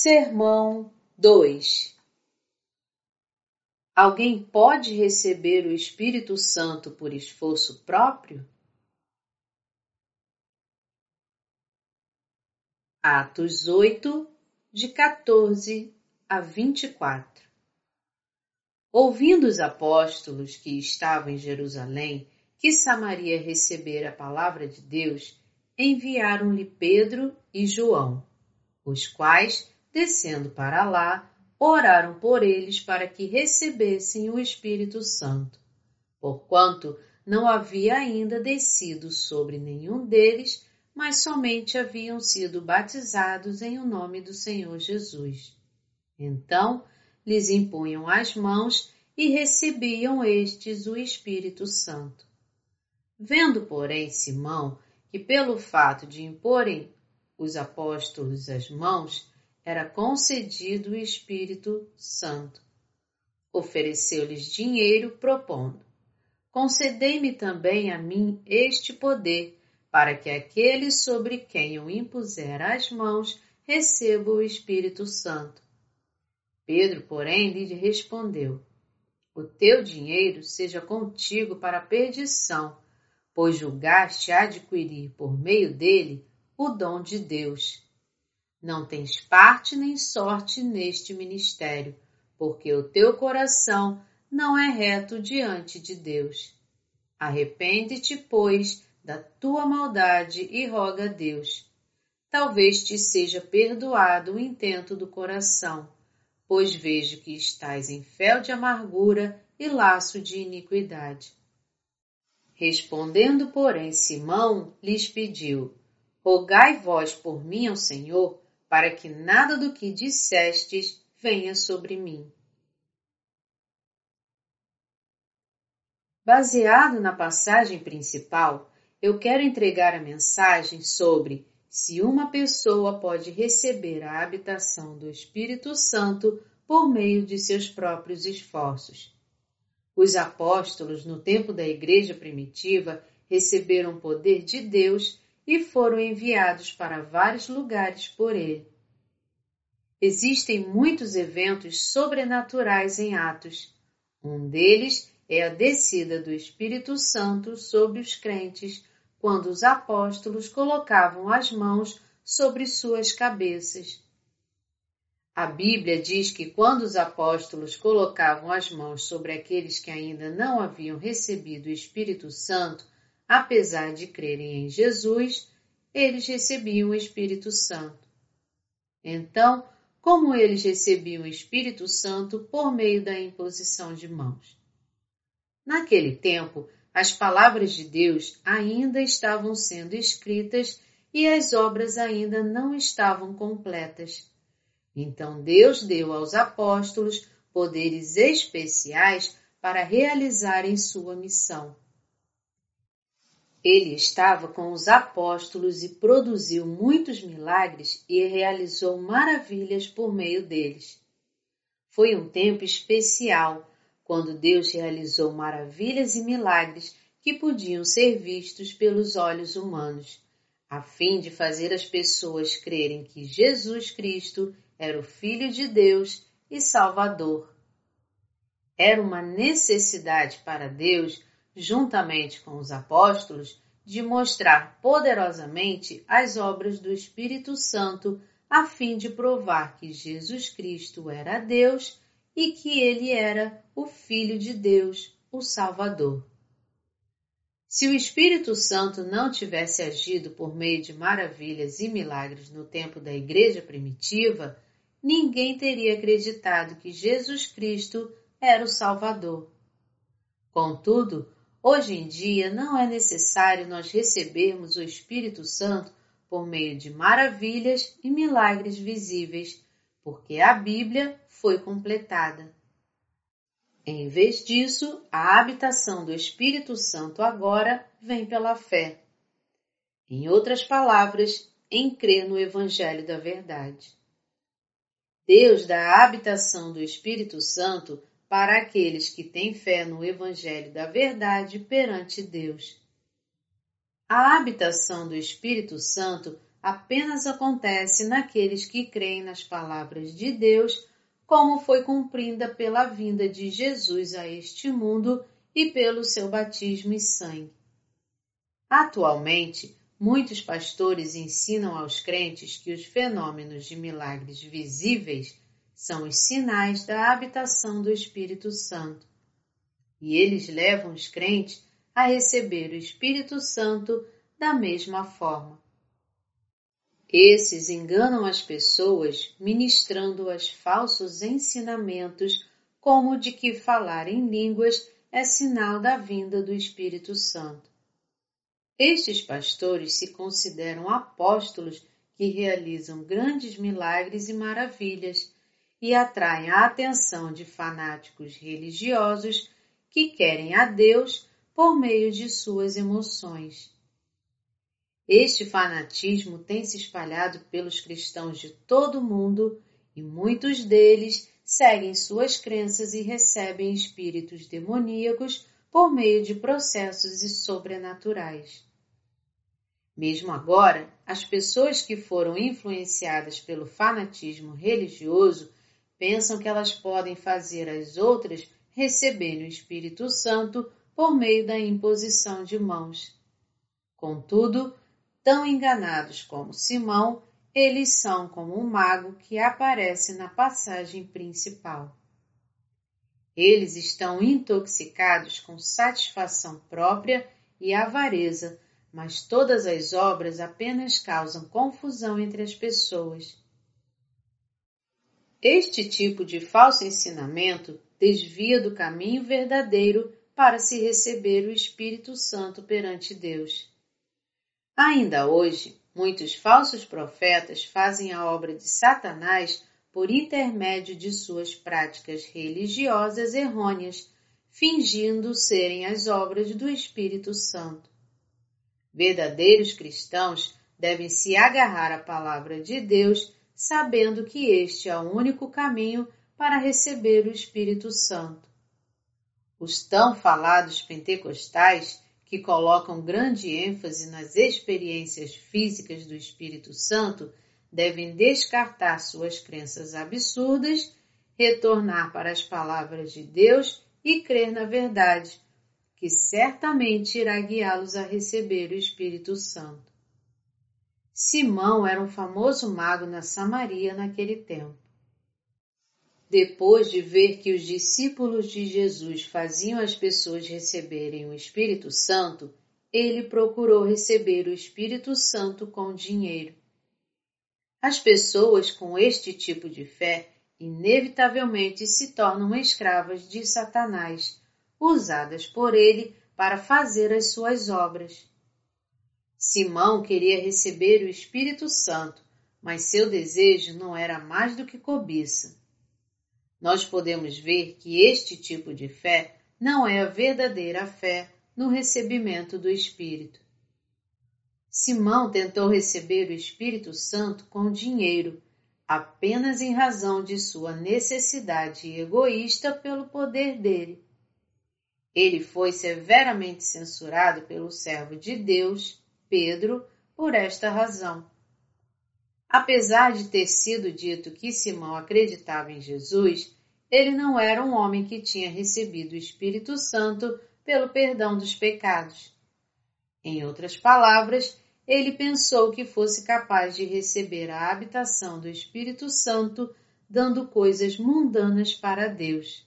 Sermão 2 Alguém pode receber o Espírito Santo por esforço próprio? Atos 8, de 14 a 24 Ouvindo os apóstolos que estavam em Jerusalém que Samaria recebera a palavra de Deus, enviaram-lhe Pedro e João, os quais descendo para lá, oraram por eles para que recebessem o Espírito Santo, porquanto não havia ainda descido sobre nenhum deles, mas somente haviam sido batizados em o nome do Senhor Jesus. Então lhes impunham as mãos e recebiam estes o Espírito Santo. Vendo, porém, Simão que pelo fato de imporem os apóstolos as mãos, era concedido o Espírito Santo. Ofereceu-lhes dinheiro, propondo: Concedei-me também a mim este poder, para que aquele sobre quem eu impuser as mãos receba o Espírito Santo. Pedro, porém, lhe respondeu: O teu dinheiro seja contigo para a perdição, pois julgaste adquirir por meio dele o dom de Deus. Não tens parte nem sorte neste ministério, porque o teu coração não é reto diante de Deus. Arrepende-te, pois, da tua maldade e roga a Deus. Talvez te seja perdoado o intento do coração, pois vejo que estás em fel de amargura e laço de iniquidade. Respondendo, porém, Simão lhes pediu: Rogai vós por mim ao Senhor, para que nada do que dissestes venha sobre mim. Baseado na passagem principal, eu quero entregar a mensagem sobre se uma pessoa pode receber a habitação do Espírito Santo por meio de seus próprios esforços. Os apóstolos, no tempo da igreja primitiva, receberam poder de Deus e foram enviados para vários lugares por ele. Existem muitos eventos sobrenaturais em Atos. Um deles é a descida do Espírito Santo sobre os crentes quando os apóstolos colocavam as mãos sobre suas cabeças. A Bíblia diz que quando os apóstolos colocavam as mãos sobre aqueles que ainda não haviam recebido o Espírito Santo, apesar de crerem em Jesus, eles recebiam o Espírito Santo. Então, como eles recebiam o Espírito Santo por meio da imposição de mãos? Naquele tempo, as palavras de Deus ainda estavam sendo escritas e as obras ainda não estavam completas. Então Deus deu aos apóstolos poderes especiais para realizarem sua missão. Ele estava com os apóstolos e produziu muitos milagres e realizou maravilhas por meio deles. Foi um tempo especial quando Deus realizou maravilhas e milagres que podiam ser vistos pelos olhos humanos, a fim de fazer as pessoas crerem que Jesus Cristo era o Filho de Deus e Salvador. Era uma necessidade para Deus juntamente com os apóstolos, de mostrar poderosamente as obras do Espírito Santo a fim de provar que Jesus Cristo era Deus e que ele era o Filho de Deus, o Salvador. Se o Espírito Santo não tivesse agido por meio de maravilhas e milagres no tempo da Igreja primitiva, ninguém teria acreditado que Jesus Cristo era o Salvador. Contudo, Hoje em dia não é necessário nós recebermos o Espírito Santo por meio de maravilhas e milagres visíveis, porque a Bíblia foi completada. Em vez disso, a habitação do Espírito Santo agora vem pela fé. Em outras palavras, em crer no Evangelho da Verdade. Deus dá a habitação do Espírito Santo para aqueles que têm fé no Evangelho da Verdade perante Deus. A habitação do Espírito Santo apenas acontece naqueles que creem nas palavras de Deus, como foi cumprida pela vinda de Jesus a este mundo e pelo seu batismo e sangue. Atualmente, muitos pastores ensinam aos crentes que os fenômenos de milagres visíveis são os sinais da habitação do Espírito Santo. E eles levam os crentes a receber o Espírito Santo da mesma forma. Esses enganam as pessoas ministrando-as falsos ensinamentos, como de que falar em línguas é sinal da vinda do Espírito Santo. Estes pastores se consideram apóstolos que realizam grandes milagres e maravilhas e atraem a atenção de fanáticos religiosos que querem a Deus por meio de suas emoções. Este fanatismo tem se espalhado pelos cristãos de todo o mundo e muitos deles seguem suas crenças e recebem espíritos demoníacos por meio de processos sobrenaturais. Mesmo agora, as pessoas que foram influenciadas pelo fanatismo religioso pensam que elas podem fazer as outras receberem o Espírito Santo por meio da imposição de mãos. Contudo, tão enganados como Simão, eles são como um mago que aparece na passagem principal. Eles estão intoxicados com satisfação própria e avareza, mas todas as obras apenas causam confusão entre as pessoas. Este tipo de falso ensinamento desvia do caminho verdadeiro para se receber o Espírito Santo perante Deus. Ainda hoje, muitos falsos profetas fazem a obra de Satanás por intermédio de suas práticas religiosas errôneas, fingindo serem as obras do Espírito Santo. Verdadeiros cristãos devem se agarrar à palavra de Deus, sabendo que este é o único caminho para receber o Espírito Santo. Os tão falados pentecostais que colocam grande ênfase nas experiências físicas do Espírito Santo devem descartar suas crenças absurdas, retornar para as palavras de Deus e crer na verdade, que certamente irá guiá-los a receber o Espírito Santo. Simão era um famoso mago na Samaria naquele tempo. Depois de ver que os discípulos de Jesus faziam as pessoas receberem o Espírito Santo, ele procurou receber o Espírito Santo com dinheiro. As pessoas com este tipo de fé inevitavelmente se tornam escravas de Satanás, usadas por ele para fazer as suas obras. Simão queria receber o Espírito Santo, mas seu desejo não era mais do que cobiça. Nós podemos ver que este tipo de fé não é a verdadeira fé no recebimento do Espírito. Simão tentou receber o Espírito Santo com dinheiro, apenas em razão de sua necessidade egoísta pelo poder dele. Ele foi severamente censurado pelo servo de Deus, Pedro, por esta razão. Apesar de ter sido dito que Simão acreditava em Jesus, ele não era um homem que tinha recebido o Espírito Santo pelo perdão dos pecados. Em outras palavras, ele pensou que fosse capaz de receber a habitação do Espírito Santo dando coisas mundanas para Deus.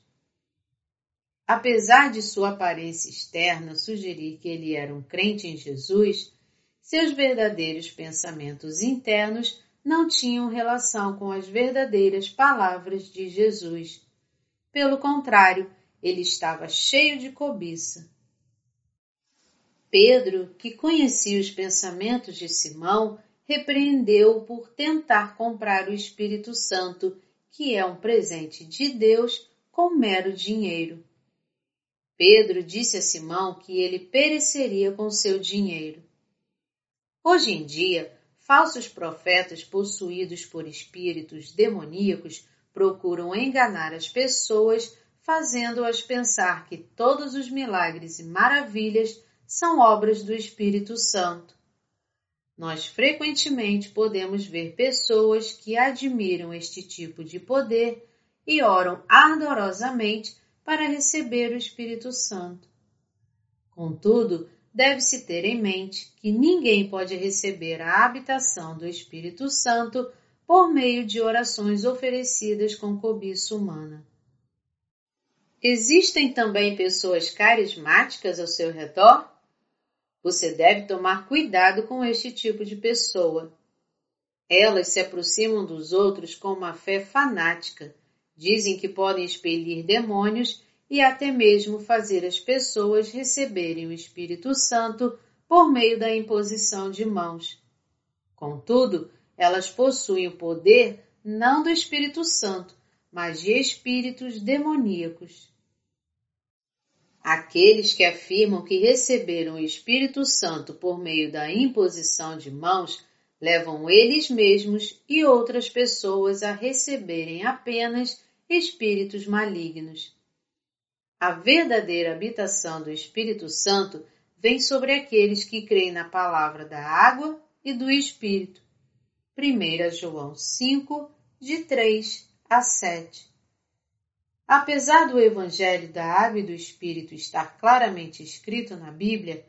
Apesar de sua aparência externa sugerir que ele era um crente em Jesus, seus verdadeiros pensamentos internos não tinham relação com as verdadeiras palavras de Jesus. Pelo contrário, ele estava cheio de cobiça. Pedro, que conhecia os pensamentos de Simão, repreendeu-o por tentar comprar o Espírito Santo, que é um presente de Deus, com mero dinheiro. Pedro disse a Simão que ele pereceria com seu dinheiro. Hoje em dia, falsos profetas possuídos por espíritos demoníacos procuram enganar as pessoas, fazendo-as pensar que todos os milagres e maravilhas são obras do Espírito Santo. Nós frequentemente podemos ver pessoas que admiram este tipo de poder e oram ardorosamente para receber o Espírito Santo. Contudo, deve-se ter em mente que ninguém pode receber a habitação do Espírito Santo por meio de orações oferecidas com cobiça humana. Existem também pessoas carismáticas ao seu redor? Você deve tomar cuidado com este tipo de pessoa. Elas se aproximam dos outros com uma fé fanática, dizem que podem expelir demônios e até mesmo fazer as pessoas receberem o Espírito Santo por meio da imposição de mãos. Contudo, elas possuem o poder não do Espírito Santo, mas de espíritos demoníacos. Aqueles que afirmam que receberam o Espírito Santo por meio da imposição de mãos levam eles mesmos e outras pessoas a receberem apenas espíritos malignos. A verdadeira habitação do Espírito Santo vem sobre aqueles que creem na palavra da água e do Espírito. 1 João 5, de 3 a 7. Apesar do Evangelho da Água e do Espírito estar claramente escrito na Bíblia,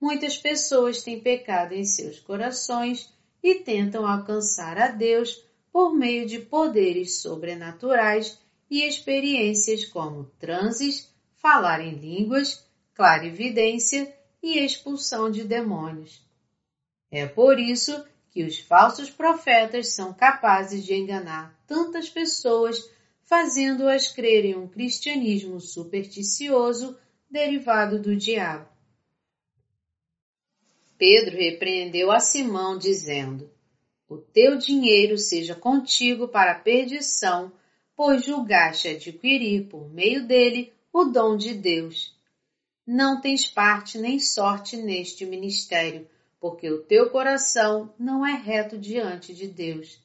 muitas pessoas têm pecado em seus corações e tentam alcançar a Deus por meio de poderes sobrenaturais e experiências como transes, falar em línguas, clarividência e expulsão de demônios. É por isso que os falsos profetas são capazes de enganar tantas pessoas, fazendo-as crer em um cristianismo supersticioso derivado do diabo. Pedro repreendeu a Simão, dizendo: O teu dinheiro seja contigo para a perdição, pois julgaste adquirir por meio dele o dom de Deus. Não tens parte nem sorte neste ministério, porque o teu coração não é reto diante de Deus.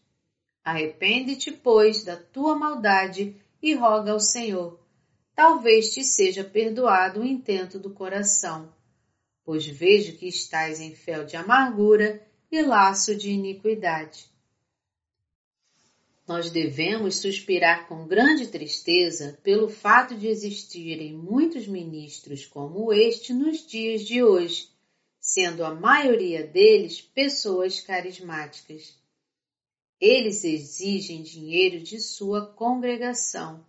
Arrepende-te, pois, da tua maldade e roga ao Senhor. Talvez te seja perdoado o intento do coração, pois vejo que estás em fel de amargura e laço de iniquidade nós devemos suspirar com grande tristeza pelo fato de existirem muitos ministros como este nos dias de hoje, sendo a maioria deles pessoas carismáticas. Eles exigem dinheiro de sua congregação.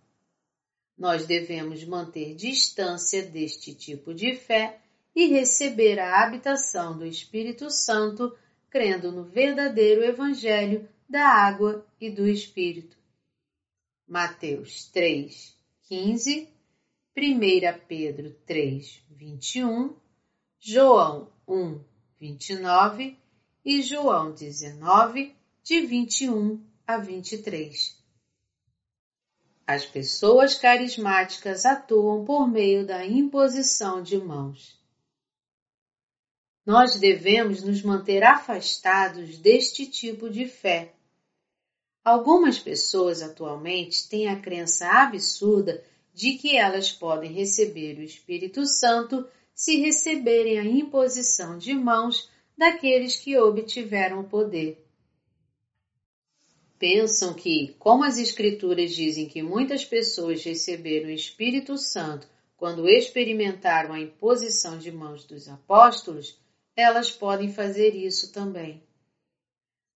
Nós devemos manter distância deste tipo de fé e receber a habitação do Espírito Santo, crendo no verdadeiro Evangelho da água e do Espírito. Mateus 3, 15, 1 Pedro 3, 21, João 1, 29 e João 19, de 21 a 23. As pessoas carismáticas atuam por meio da imposição de mãos. Nós devemos nos manter afastados deste tipo de fé Algumas pessoas atualmente têm a crença absurda de que elas podem receber o Espírito Santo se receberem a imposição de mãos daqueles que obtiveram o poder. Pensam que, como as Escrituras dizem que muitas pessoas receberam o Espírito Santo quando experimentaram a imposição de mãos dos apóstolos, elas podem fazer isso também.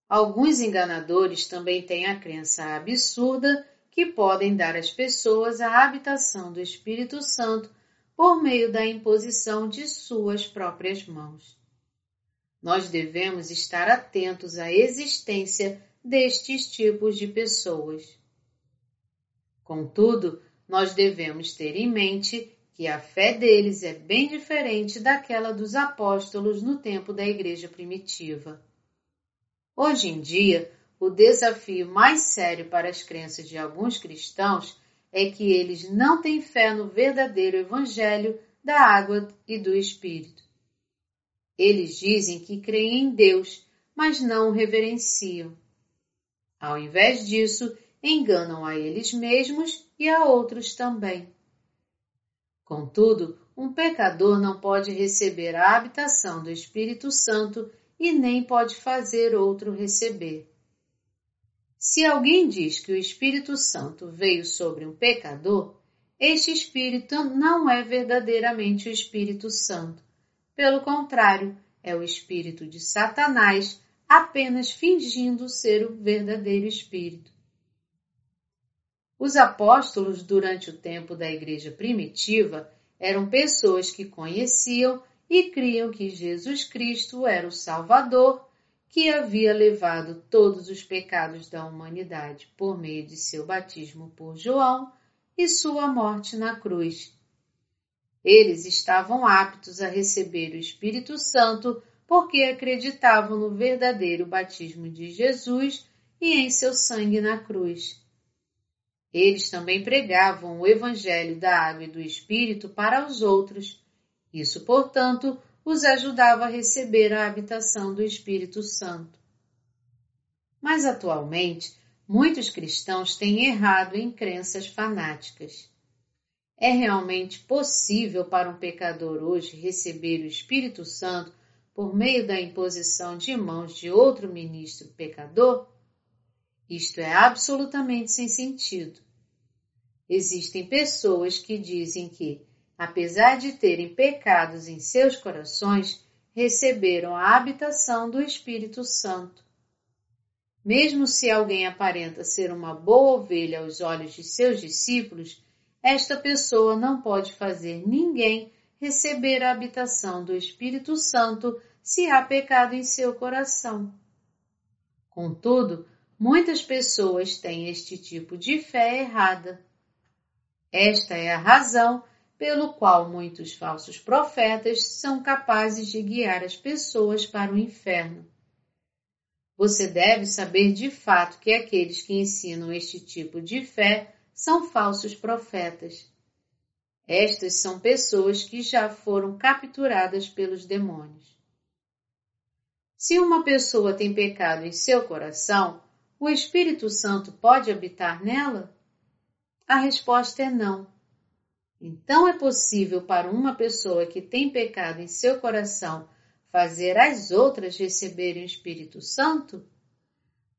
Alguns enganadores também têm a crença absurda que podem dar às pessoas a habitação do Espírito Santo por meio da imposição de suas próprias mãos. Nós devemos estar atentos à existência destes tipos de pessoas. Contudo, nós devemos ter em mente que a fé deles é bem diferente daquela dos apóstolos no tempo da igreja primitiva. Hoje em dia, o desafio mais sério para as crenças de alguns cristãos é que eles não têm fé no verdadeiro Evangelho da água e do Espírito. Eles dizem que creem em Deus, mas não o reverenciam. Ao invés disso, enganam a eles mesmos e a outros também. Contudo, um pecador não pode receber a habitação do Espírito Santo e nem pode fazer outro receber. Se alguém diz que o Espírito Santo veio sobre um pecador, este Espírito não é verdadeiramente o Espírito Santo. Pelo contrário, é o Espírito de Satanás, apenas fingindo ser o verdadeiro Espírito. Os apóstolos, durante o tempo da Igreja primitiva, eram pessoas que conheciam e criam que Jesus Cristo era o Salvador que havia levado todos os pecados da humanidade por meio de seu batismo por João e sua morte na cruz. Eles estavam aptos a receber o Espírito Santo porque acreditavam no verdadeiro batismo de Jesus e em seu sangue na cruz. Eles também pregavam o Evangelho da Água e do Espírito para os outros. Isso, portanto, os ajudava a receber a habitação do Espírito Santo. Mas atualmente, muitos cristãos têm errado em crenças fanáticas. É realmente possível para um pecador hoje receber o Espírito Santo por meio da imposição de mãos de outro ministro pecador? Isto é absolutamente sem sentido. Existem pessoas que dizem que apesar de terem pecados em seus corações, receberam a habitação do Espírito Santo. Mesmo se alguém aparenta ser uma boa ovelha aos olhos de seus discípulos, esta pessoa não pode fazer ninguém receber a habitação do Espírito Santo se há pecado em seu coração. Contudo, muitas pessoas têm este tipo de fé errada. Esta é a razão pelo qual muitos falsos profetas são capazes de guiar as pessoas para o inferno. Você deve saber de fato que aqueles que ensinam este tipo de fé são falsos profetas. Estas são pessoas que já foram capturadas pelos demônios. Se uma pessoa tem pecado em seu coração, o Espírito Santo pode habitar nela? A resposta é não. Então é possível para uma pessoa que tem pecado em seu coração fazer as outras receberem o Espírito Santo?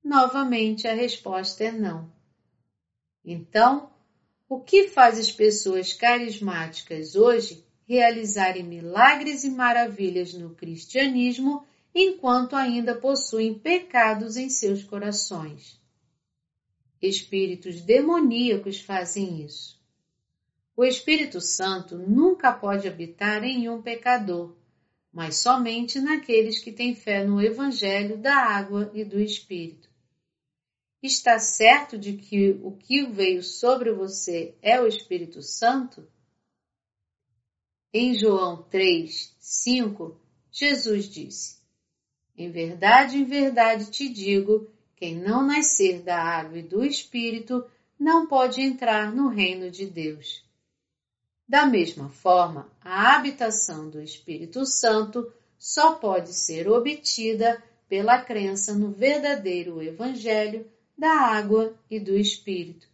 Novamente a resposta é não. Então, o que faz as pessoas carismáticas hoje realizarem milagres e maravilhas no cristianismo enquanto ainda possuem pecados em seus corações? Espíritos demoníacos fazem isso. O Espírito Santo nunca pode habitar em um pecador, mas somente naqueles que têm fé no Evangelho da água e do Espírito. Está certo de que o que veio sobre você é o Espírito Santo? Em João 3, 5, Jesus disse: Em verdade, em verdade te digo, quem não nascer da água e do Espírito não pode entrar no reino de Deus. Da mesma forma, a habitação do Espírito Santo só pode ser obtida pela crença no verdadeiro Evangelho da água e do Espírito.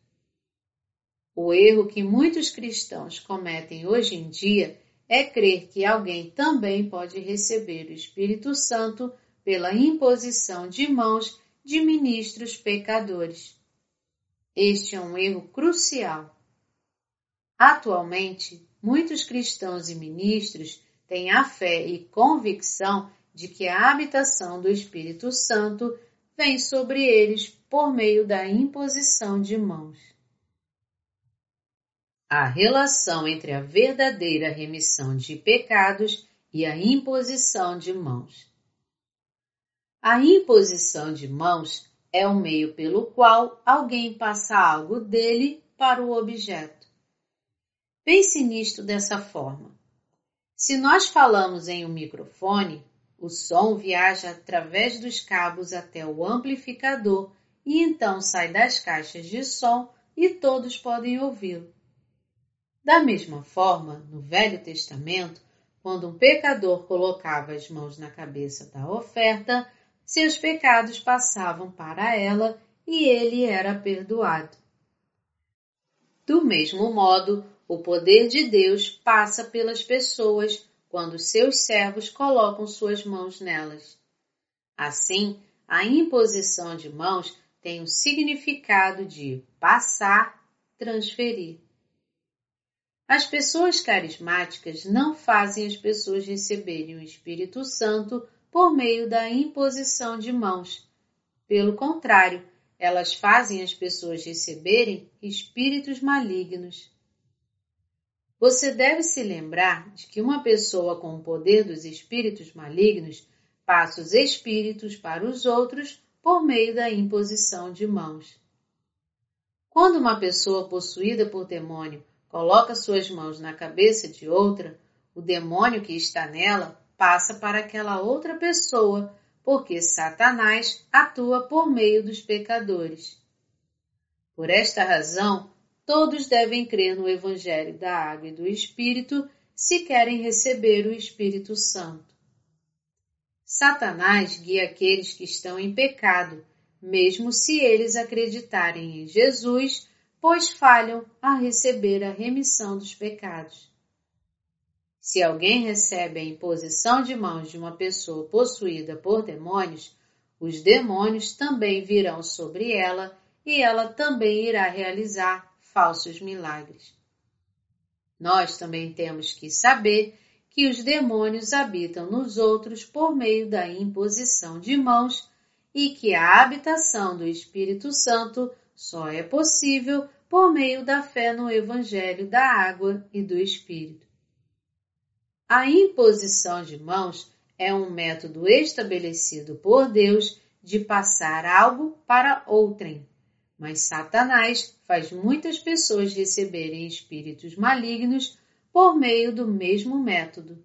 O erro que muitos cristãos cometem hoje em dia é crer que alguém também pode receber o Espírito Santo pela imposição de mãos de ministros pecadores. Este é um erro crucial Atualmente, muitos cristãos e ministros têm a fé e convicção de que a habitação do Espírito Santo vem sobre eles por meio da imposição de mãos. A relação entre a verdadeira remissão de pecados e a imposição de mãos. A imposição de mãos é o meio pelo qual alguém passa algo dele para o objeto. Pense nisto dessa forma. Se nós falamos em um microfone, o som viaja através dos cabos até o amplificador e então sai das caixas de som e todos podem ouvi-lo. Da mesma forma, no Velho Testamento, quando um pecador colocava as mãos na cabeça da oferta, seus pecados passavam para ela e ele era perdoado. Do mesmo modo, o poder de Deus passa pelas pessoas quando seus servos colocam suas mãos nelas. Assim, a imposição de mãos tem o significado de passar, transferir. As pessoas carismáticas não fazem as pessoas receberem o Espírito Santo por meio da imposição de mãos. Pelo contrário, elas fazem as pessoas receberem espíritos malignos. Você deve se lembrar de que uma pessoa com o poder dos espíritos malignos passa os espíritos para os outros por meio da imposição de mãos. Quando uma pessoa possuída por demônio coloca suas mãos na cabeça de outra, o demônio que está nela passa para aquela outra pessoa, porque Satanás atua por meio dos pecadores. Por esta razão, todos devem crer no Evangelho da Água e do Espírito se querem receber o Espírito Santo. Satanás guia aqueles que estão em pecado, mesmo se eles acreditarem em Jesus, pois falham a receber a remissão dos pecados. Se alguém recebe a imposição de mãos de uma pessoa possuída por demônios, os demônios também virão sobre ela e ela também irá realizar falsos milagres. Nós também temos que saber que os demônios habitam nos outros por meio da imposição de mãos e que a habitação do Espírito Santo só é possível por meio da fé no Evangelho da Água e do Espírito. A imposição de mãos é um método estabelecido por Deus de passar algo para outrem, mas Satanás faz muitas pessoas receberem espíritos malignos por meio do mesmo método.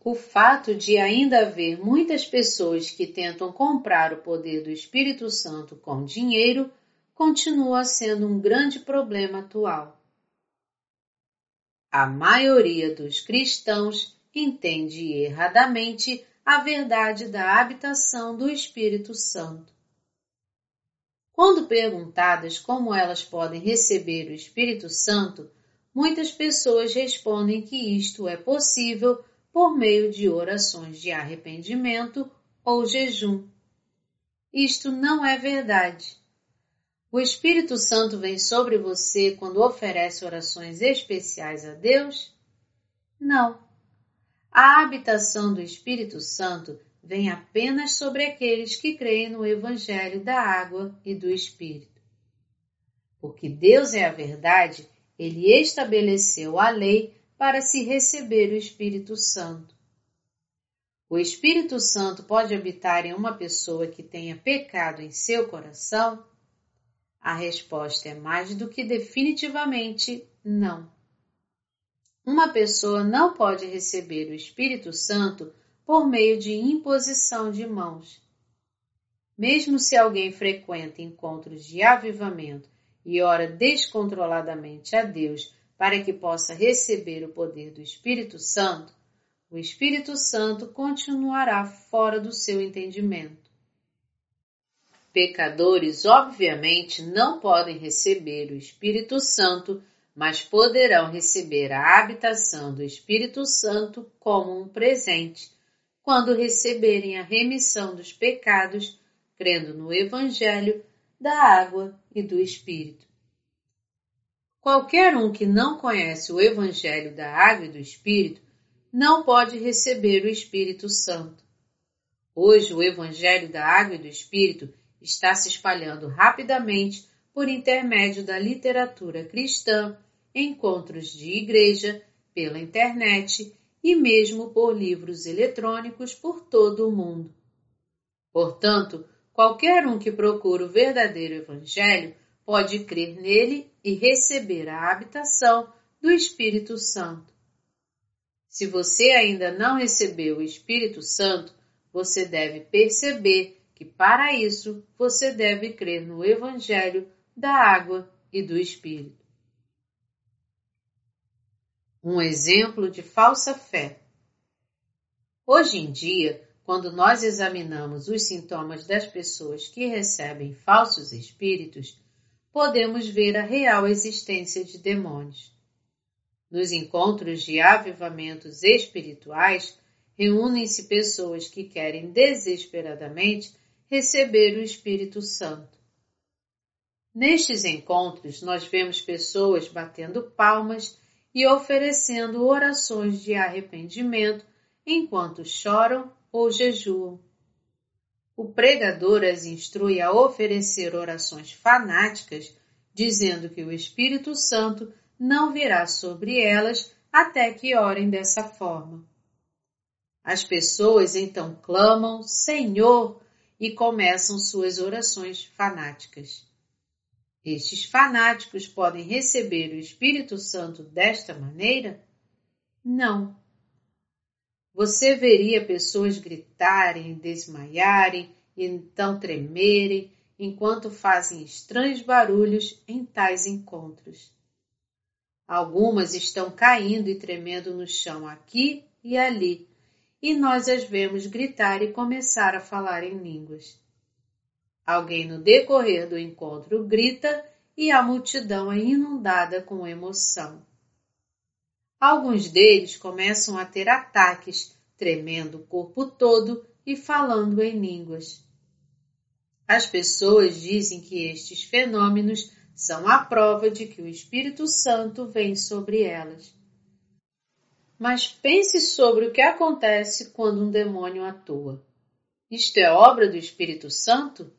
O fato de ainda haver muitas pessoas que tentam comprar o poder do Espírito Santo com dinheiro continua sendo um grande problema atual. A maioria dos cristãos entende erradamente a verdade da habitação do Espírito Santo. Quando perguntadas como elas podem receber o Espírito Santo, muitas pessoas respondem que isto é possível por meio de orações de arrependimento ou jejum. Isto não é verdade. O Espírito Santo vem sobre você quando oferece orações especiais a Deus? Não. A habitação do Espírito Santo vem apenas sobre aqueles que creem no Evangelho da água e do Espírito. Porque Deus é a verdade, ele estabeleceu a lei para se receber o Espírito Santo. O Espírito Santo pode habitar em uma pessoa que tenha pecado em seu coração? A resposta é mais do que definitivamente não. Uma pessoa não pode receber o Espírito Santo por meio de imposição de mãos. Mesmo se alguém frequenta encontros de avivamento e ora descontroladamente a Deus para que possa receber o poder do Espírito Santo, o Espírito Santo continuará fora do seu entendimento. Pecadores, obviamente, não podem receber o Espírito Santo, mas poderão receber a habitação do Espírito Santo como um presente quando receberem a remissão dos pecados, crendo no Evangelho da água e do Espírito. Qualquer um que não conhece o Evangelho da água e do Espírito não pode receber o Espírito Santo. Hoje, o Evangelho da água e do Espírito está se espalhando rapidamente por intermédio da literatura cristã, encontros de igreja, pela internet e mesmo por livros eletrônicos por todo o mundo. Portanto, qualquer um que procura o verdadeiro Evangelho pode crer nele e receber a habitação do Espírito Santo. Se você ainda não recebeu o Espírito Santo, você deve perceber que para isso você deve crer no Evangelho da água e do Espírito um exemplo de falsa fé. Hoje em dia, quando nós examinamos os sintomas das pessoas que recebem falsos espíritos, podemos ver a real existência de demônios. Nos encontros de avivamentos espirituais, reúnem-se pessoas que querem desesperadamente receber o Espírito Santo. Nestes encontros, nós vemos pessoas batendo palmas e oferecendo orações de arrependimento enquanto choram ou jejuam. O pregador as instrui a oferecer orações fanáticas, dizendo que o Espírito Santo não virá sobre elas até que orem dessa forma. As pessoas então clamam Senhor e começam suas orações fanáticas. Estes fanáticos podem receber o Espírito Santo desta maneira? Não. Você veria pessoas gritarem, desmaiarem e então tremerem enquanto fazem estranhos barulhos em tais encontros. Algumas estão caindo e tremendo no chão aqui e ali, e nós as vemos gritar e começar a falar em línguas. Alguém no decorrer do encontro grita e a multidão é inundada com emoção. Alguns deles começam a ter ataques, tremendo o corpo todo e falando em línguas. As pessoas dizem que estes fenômenos são a prova de que o Espírito Santo vem sobre elas. Mas pense sobre o que acontece quando um demônio atua. Isto é obra do Espírito Santo?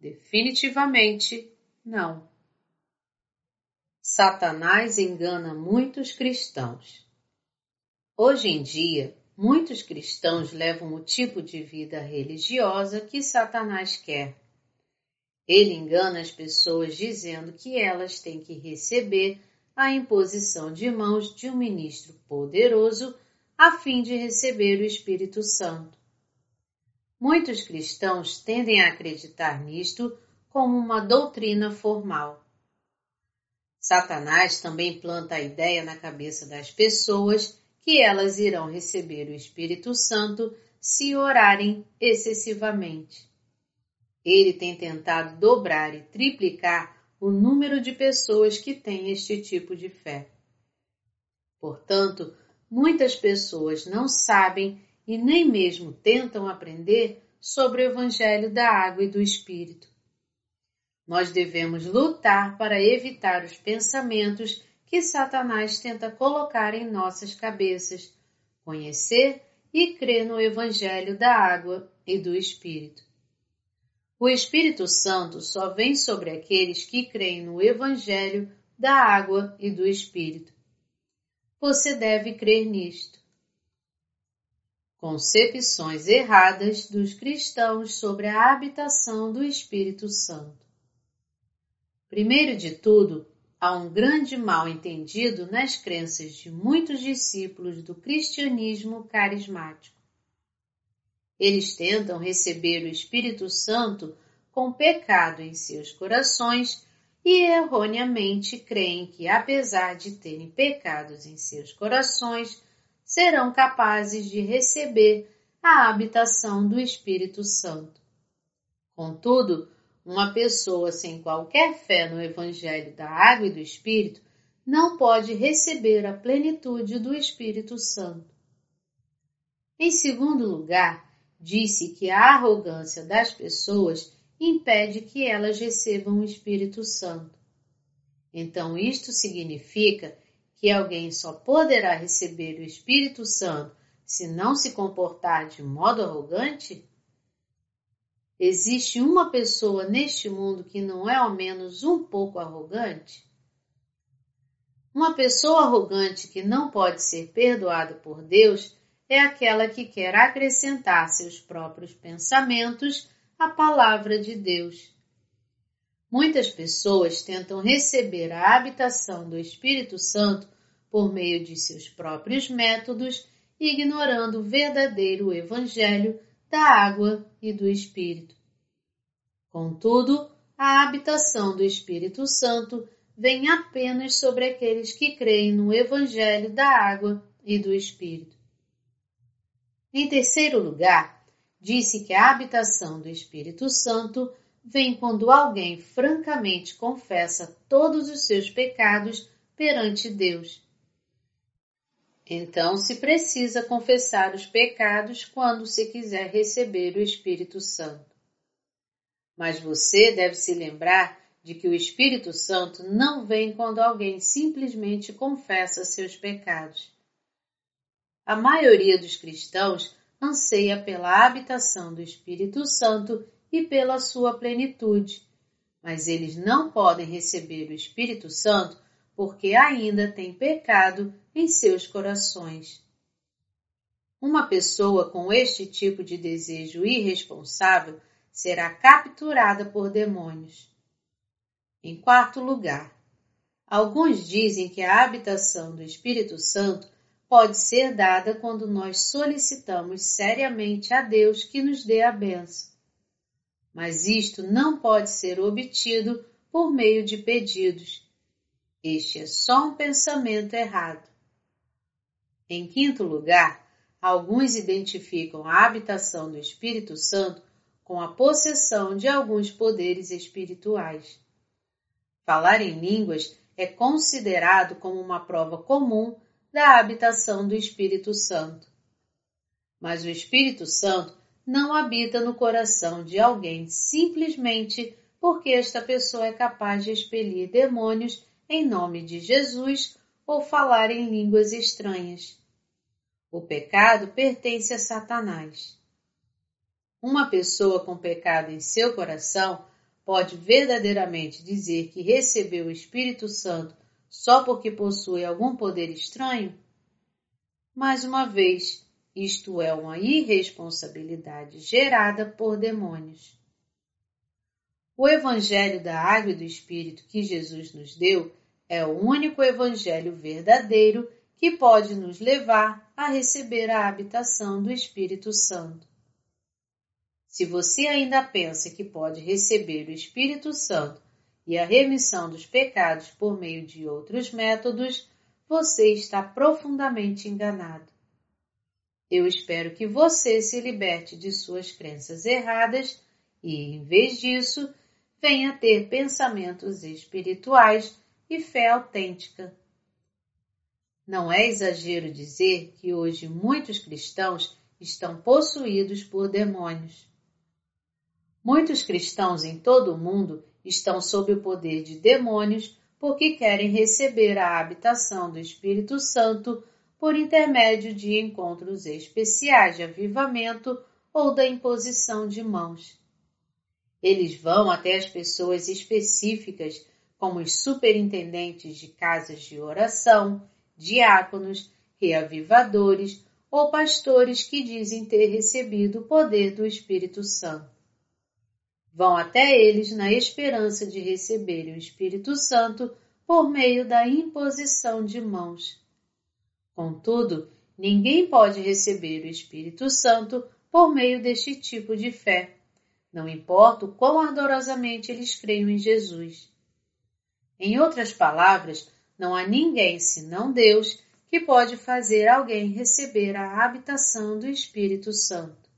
Definitivamente não. Satanás engana muitos cristãos. Hoje em dia, muitos cristãos levam o tipo de vida religiosa que Satanás quer ele engana as pessoas dizendo que elas têm que receber a imposição de mãos de um ministro poderoso a fim de receber o Espírito Santo. Muitos cristãos tendem a acreditar nisto como uma doutrina formal. Satanás também planta a ideia na cabeça das pessoas que elas irão receber o Espírito Santo se orarem excessivamente. Ele tem tentado dobrar e triplicar o número de pessoas que têm este tipo de fé. Portanto, muitas pessoas não sabem e nem mesmo tentam aprender sobre o Evangelho da Água e do Espírito. Nós devemos lutar para evitar os pensamentos que Satanás tenta colocar em nossas cabeças, conhecer e crer no Evangelho da Água e do Espírito. O Espírito Santo só vem sobre aqueles que creem no Evangelho da água e do Espírito. Você deve crer nisto. Concepções erradas dos cristãos sobre a habitação do Espírito Santo. Primeiro de tudo, há um grande mal entendido nas crenças de muitos discípulos do cristianismo carismático. Eles tentam receber o Espírito Santo com pecado em seus corações e erroneamente creem que, apesar de terem pecados em seus corações, serão capazes de receber a habitação do Espírito Santo. Contudo, uma pessoa sem qualquer fé no Evangelho da Água e do Espírito não pode receber a plenitude do Espírito Santo. Em segundo lugar, Disse que a arrogância das pessoas impede que elas recebam o Espírito Santo. Então, isto significa que alguém só poderá receber o Espírito Santo se não se comportar de modo arrogante? Existe uma pessoa neste mundo que não é ao menos um pouco arrogante? Uma pessoa arrogante que não pode ser perdoada por Deus é aquela que quer acrescentar seus próprios pensamentos à palavra de Deus. Muitas pessoas tentam receber a habitação do Espírito Santo por meio de seus próprios métodos, ignorando o verdadeiro Evangelho da água e do Espírito. Contudo, a habitação do Espírito Santo vem apenas sobre aqueles que creem no Evangelho da água e do Espírito. Em terceiro lugar, disse que a habitação do Espírito Santo vem quando alguém francamente confessa todos os seus pecados perante Deus. Então se precisa confessar os pecados quando se quiser receber o Espírito Santo. Mas você deve se lembrar de que o Espírito Santo não vem quando alguém simplesmente confessa seus pecados. A maioria dos cristãos anseia pela habitação do Espírito Santo e pela sua plenitude, mas eles não podem receber o Espírito Santo porque ainda têm pecado em seus corações. Uma pessoa com este tipo de desejo irresponsável será capturada por demônios. Em quarto lugar, alguns dizem que a habitação do Espírito Santo pode ser dada quando nós solicitamos seriamente a Deus que nos dê a benção. Mas isto não pode ser obtido por meio de pedidos. Este é só um pensamento errado. Em quinto lugar, alguns identificam a habitação do Espírito Santo com a possessão de alguns poderes espirituais. Falar em línguas é considerado como uma prova comum da habitação do Espírito Santo. Mas o Espírito Santo não habita no coração de alguém simplesmente porque esta pessoa é capaz de expelir demônios em nome de Jesus ou falar em línguas estranhas. O pecado pertence a Satanás. Uma pessoa com pecado em seu coração pode verdadeiramente dizer que recebeu o Espírito Santo só porque possui algum poder estranho? Mais uma vez, isto é uma irresponsabilidade gerada por demônios. O Evangelho da Água e do Espírito que Jesus nos deu é o único Evangelho verdadeiro que pode nos levar a receber a habitação do Espírito Santo. Se você ainda pensa que pode receber o Espírito Santo e a remissão dos pecados por meio de outros métodos, você está profundamente enganado. Eu espero que você se liberte de suas crenças erradas e, em vez disso, venha ter pensamentos espirituais e fé autêntica. Não é exagero dizer que hoje muitos cristãos estão possuídos por demônios. Muitos cristãos em todo o mundo estão sob o poder de demônios porque querem receber a habitação do Espírito Santo por intermédio de encontros especiais de avivamento ou da imposição de mãos. Eles vão até as pessoas específicas, como os superintendentes de casas de oração, diáconos, reavivadores ou pastores que dizem ter recebido o poder do Espírito Santo. Vão até eles na esperança de receberem o Espírito Santo por meio da imposição de mãos. Contudo, ninguém pode receber o Espírito Santo por meio deste tipo de fé, não importa o quão ardorosamente eles creiam em Jesus. Em outras palavras, não há ninguém senão Deus que pode fazer alguém receber a habitação do Espírito Santo.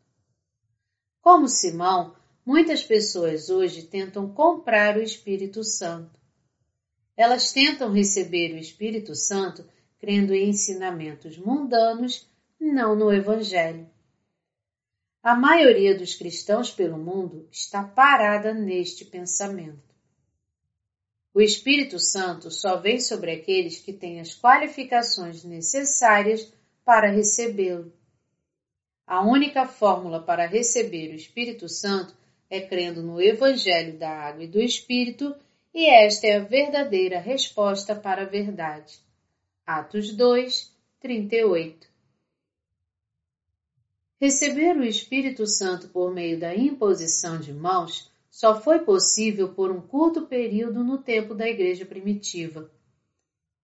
Como Simão, Muitas pessoas hoje tentam comprar o Espírito Santo. Elas tentam receber o Espírito Santo crendo em ensinamentos mundanos, não no Evangelho. A maioria dos cristãos pelo mundo está parada neste pensamento. O Espírito Santo só vem sobre aqueles que têm as qualificações necessárias para recebê-lo. A única fórmula para receber o Espírito Santo é crendo no Evangelho da Água e do Espírito, e esta é a verdadeira resposta para a verdade. Atos 2, 38 Receber o Espírito Santo por meio da imposição de mãos só foi possível por um curto período no tempo da Igreja primitiva.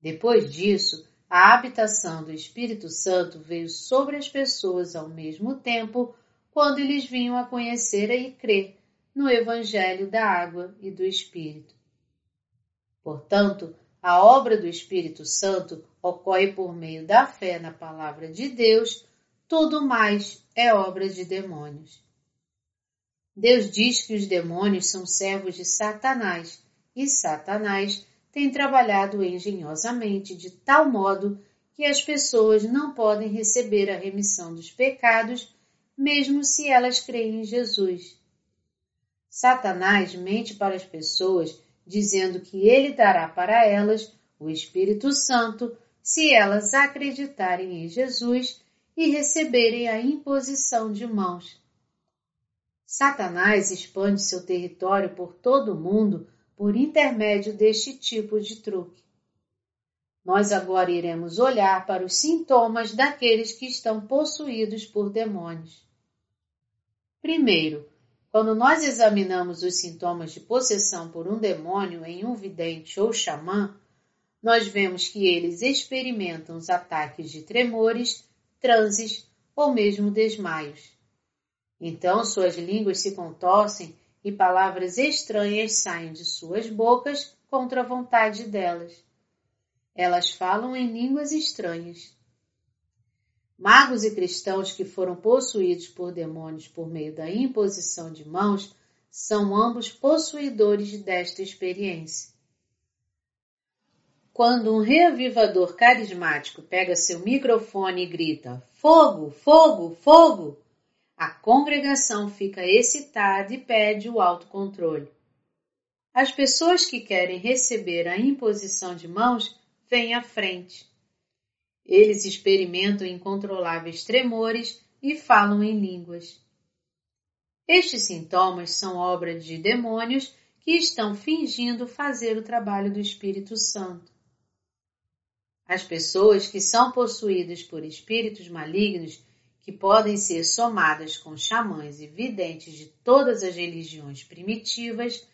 Depois disso, a habitação do Espírito Santo veio sobre as pessoas ao mesmo tempo quando eles vinham a conhecer e crer no Evangelho da Água e do Espírito. Portanto, a obra do Espírito Santo ocorre por meio da fé na Palavra de Deus, tudo mais é obra de demônios. Deus diz que os demônios são servos de Satanás e Satanás tem trabalhado engenhosamente de tal modo que as pessoas não podem receber a remissão dos pecados, mesmo se elas creem em Jesus. Satanás mente para as pessoas, dizendo que ele dará para elas o Espírito Santo se elas acreditarem em Jesus e receberem a imposição de mãos. Satanás expande seu território por todo o mundo por intermédio deste tipo de truque. Nós agora iremos olhar para os sintomas daqueles que estão possuídos por demônios. Primeiro, quando nós examinamos os sintomas de possessão por um demônio em um vidente ou xamã, nós vemos que eles experimentam os ataques de tremores, transes ou mesmo desmaios. Então suas línguas se contorcem e palavras estranhas saem de suas bocas contra a vontade delas. Elas falam em línguas estranhas. Magos e cristãos que foram possuídos por demônios por meio da imposição de mãos são ambos possuidores desta experiência. Quando um reavivador carismático pega seu microfone e grita: Fogo, fogo, fogo! A congregação fica excitada e pede o autocontrole. As pessoas que querem receber a imposição de mãos vêm à frente. Eles experimentam incontroláveis tremores e falam em línguas. Estes sintomas são obra de demônios que estão fingindo fazer o trabalho do Espírito Santo. As pessoas que são possuídas por espíritos malignos que podem ser somadas com xamãs e videntes de todas as religiões primitivas,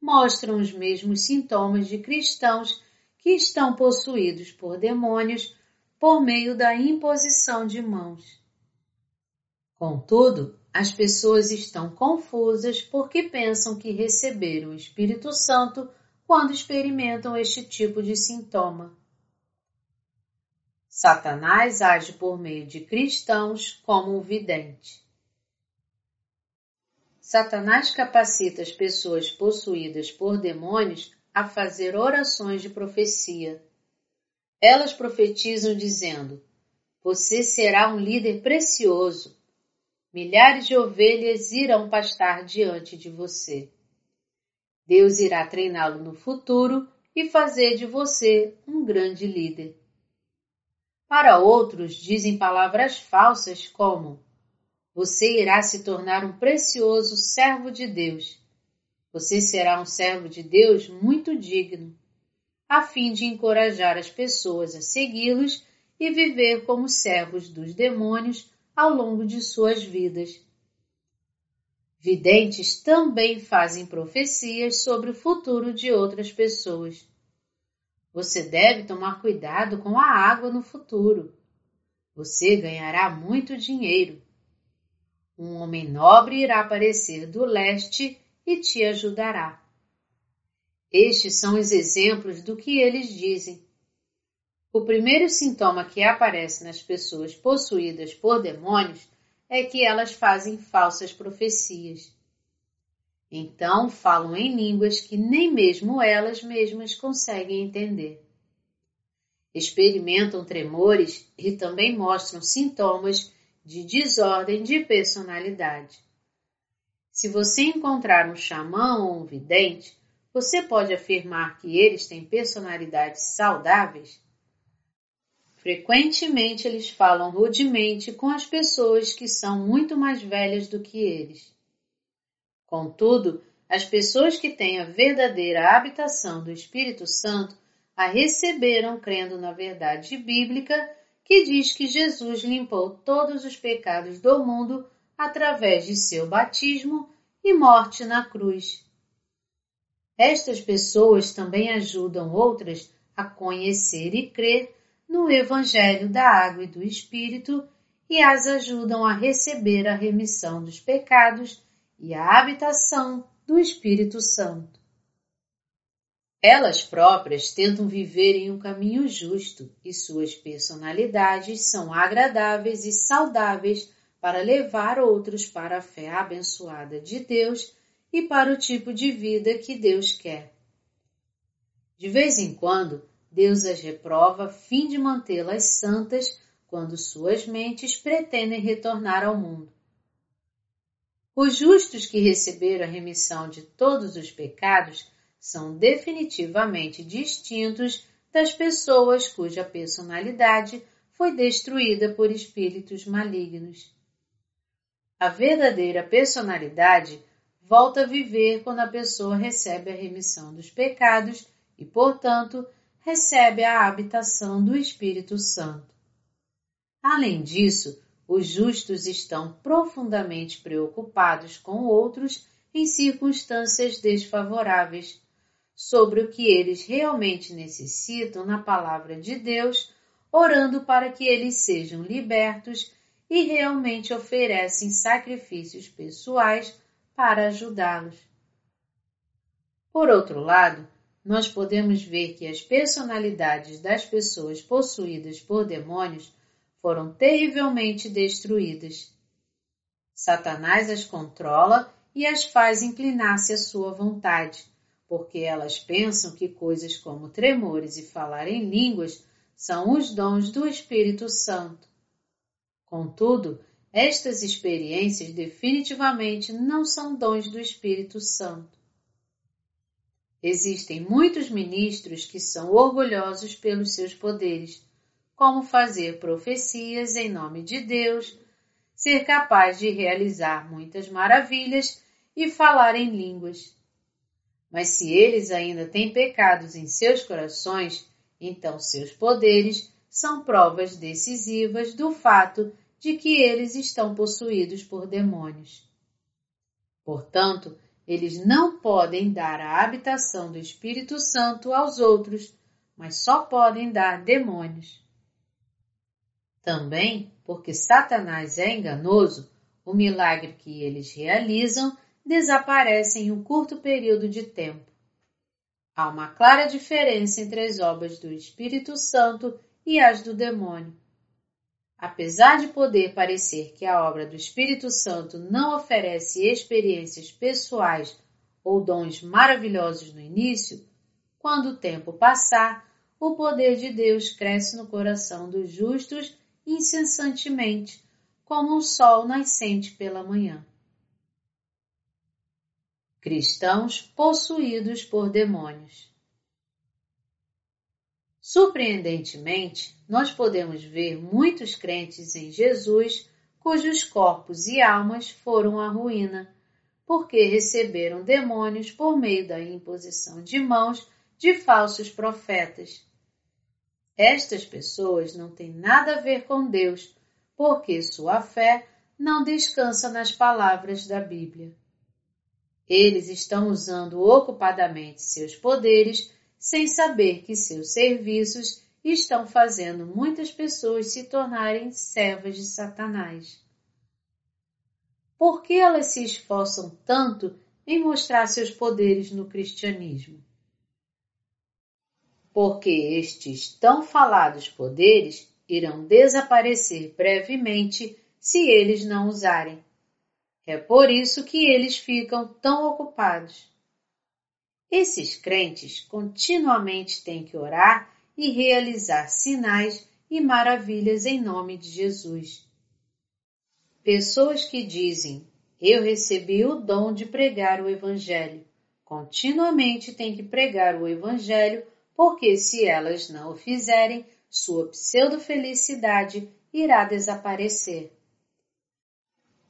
mostram os mesmos sintomas de cristãos que estão possuídos por demônios por meio da imposição de mãos. Contudo, as pessoas estão confusas porque pensam que receberam o Espírito Santo quando experimentam este tipo de sintoma. Satanás age por meio de cristãos como um vidente. Satanás capacita as pessoas possuídas por demônios a fazer orações de profecia. Elas profetizam dizendo: Você será um líder precioso. Milhares de ovelhas irão pastar diante de você. Deus irá treiná-lo no futuro e fazer de você um grande líder. Para outros, dizem palavras falsas como: Você irá se tornar um precioso servo de Deus. Você será um servo de Deus muito digno, a fim de encorajar as pessoas a segui-los e viver como servos dos demônios ao longo de suas vidas. Videntes também fazem profecias sobre o futuro de outras pessoas. Você deve tomar cuidado com a água no futuro. Você ganhará muito dinheiro. Um homem nobre irá aparecer do leste e te ajudará. Estes são os exemplos do que eles dizem. O primeiro sintoma que aparece nas pessoas possuídas por demônios é que elas fazem falsas profecias. Então falam em línguas que nem mesmo elas mesmas conseguem entender. Experimentam tremores e também mostram sintomas de desordem de personalidade. Se você encontrar um xamã ou um vidente, você pode afirmar que eles têm personalidades saudáveis? Frequentemente eles falam rudemente com as pessoas que são muito mais velhas do que eles. Contudo, as pessoas que têm a verdadeira habitação do Espírito Santo a receberam crendo na verdade bíblica que diz que Jesus limpou todos os pecados do mundo através de seu batismo e morte na cruz. Estas pessoas também ajudam outras a conhecer e crer no Evangelho da Água e do Espírito e as ajudam a receber a remissão dos pecados e a habitação do Espírito Santo. Elas próprias tentam viver em um caminho justo e suas personalidades são agradáveis e saudáveis para levar outros para a fé abençoada de Deus e para o tipo de vida que Deus quer. De vez em quando, Deus as reprova a fim de mantê-las santas quando suas mentes pretendem retornar ao mundo. Os justos que receberam a remissão de todos os pecados são definitivamente distintos das pessoas cuja personalidade foi destruída por espíritos malignos. A verdadeira personalidade volta a viver quando a pessoa recebe a remissão dos pecados e, portanto, recebe a habitação do Espírito Santo. Além disso, os justos estão profundamente preocupados com outros em circunstâncias desfavoráveis, sobre o que eles realmente necessitam na palavra de Deus, orando para que eles sejam libertos e realmente oferecem sacrifícios pessoais para ajudá-los. Por outro lado, nós podemos ver que as personalidades das pessoas possuídas por demônios foram terrivelmente destruídas. Satanás as controla e as faz inclinar-se à sua vontade, porque elas pensam que coisas como tremores e falar em línguas são os dons do Espírito Santo. Contudo, estas experiências definitivamente não são dons do Espírito Santo. Existem muitos ministros que são orgulhosos pelos seus poderes, como fazer profecias em nome de Deus, ser capaz de realizar muitas maravilhas e falar em línguas. Mas se eles ainda têm pecados em seus corações, então seus poderes são provas decisivas do fato de que eles estão possuídos por demônios. Portanto, eles não podem dar a habitação do Espírito Santo aos outros, mas só podem dar demônios. Também, porque Satanás é enganoso, o milagre que eles realizam desaparece em um curto período de tempo. Há uma clara diferença entre as obras do Espírito Santo e as do demônio. Apesar de poder parecer que a obra do Espírito Santo não oferece experiências pessoais ou dons maravilhosos no início, quando o tempo passar, o poder de Deus cresce no coração dos justos incessantemente, como um sol nascente pela manhã cristãos possuídos por demônios. Surpreendentemente, nós podemos ver muitos crentes em Jesus cujos corpos e almas foram à ruína, porque receberam demônios por meio da imposição de mãos de falsos profetas. Estas pessoas não têm nada a ver com Deus, porque sua fé não descansa nas palavras da Bíblia. Eles estão usando ocupadamente seus poderes sem saber que seus serviços estão fazendo muitas pessoas se tornarem servas de Satanás. Por que elas se esforçam tanto em mostrar seus poderes no cristianismo? Porque estes tão falados poderes irão desaparecer brevemente se eles não usarem é por isso que eles ficam tão ocupados. Esses crentes continuamente têm que orar e realizar sinais e maravilhas em nome de Jesus. Pessoas que dizem: Eu recebi o dom de pregar o Evangelho, continuamente têm que pregar o Evangelho, porque se elas não o fizerem, sua pseudo-felicidade irá desaparecer.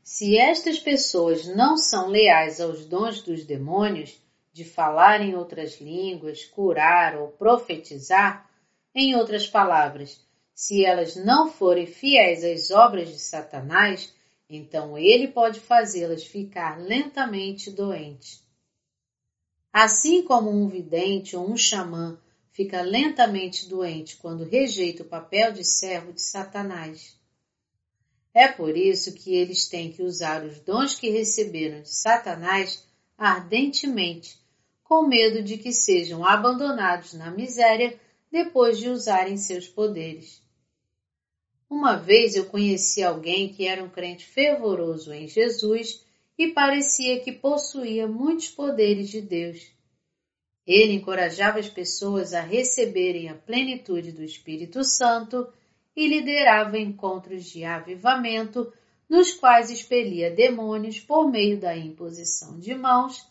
Se estas pessoas não são leais aos dons dos demônios, de falar em outras línguas, curar ou profetizar, em outras palavras, se elas não forem fiéis às obras de Satanás, então ele pode fazê-las ficar lentamente doentes. Assim como um vidente ou um xamã fica lentamente doente quando rejeita o papel de servo de Satanás. É por isso que eles têm que usar os dons que receberam de Satanás ardentemente, com medo de que sejam abandonados na miséria depois de usarem seus poderes. Uma vez eu conheci alguém que era um crente fervoroso em Jesus e parecia que possuía muitos poderes de Deus. Ele encorajava as pessoas a receberem a plenitude do Espírito Santo e liderava encontros de avivamento, nos quais expelia demônios por meio da imposição de mãos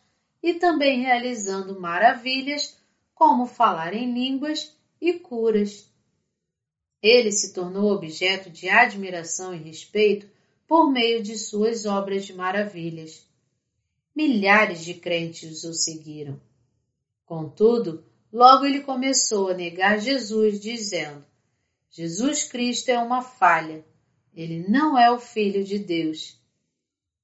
e também realizando maravilhas como falar em línguas e curas. Ele se tornou objeto de admiração e respeito por meio de suas obras de maravilhas. Milhares de crentes o seguiram. Contudo, logo ele começou a negar Jesus, dizendo: Jesus Cristo é uma falha, ele não é o Filho de Deus.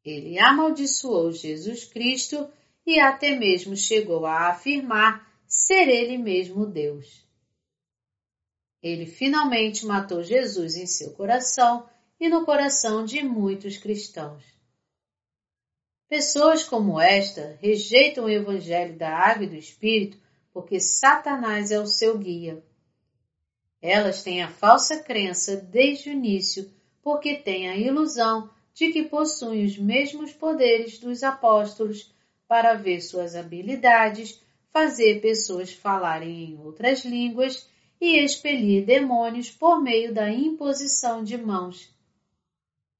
Ele amaldiçoou Jesus Cristo e até mesmo chegou a afirmar ser ele mesmo Deus. Ele finalmente matou Jesus em seu coração e no coração de muitos cristãos. Pessoas como esta rejeitam o Evangelho da Água e do Espírito porque Satanás é o seu guia. Elas têm a falsa crença desde o início porque têm a ilusão de que possuem os mesmos poderes dos apóstolos para ver suas habilidades, fazer pessoas falarem em outras línguas e expelir demônios por meio da imposição de mãos.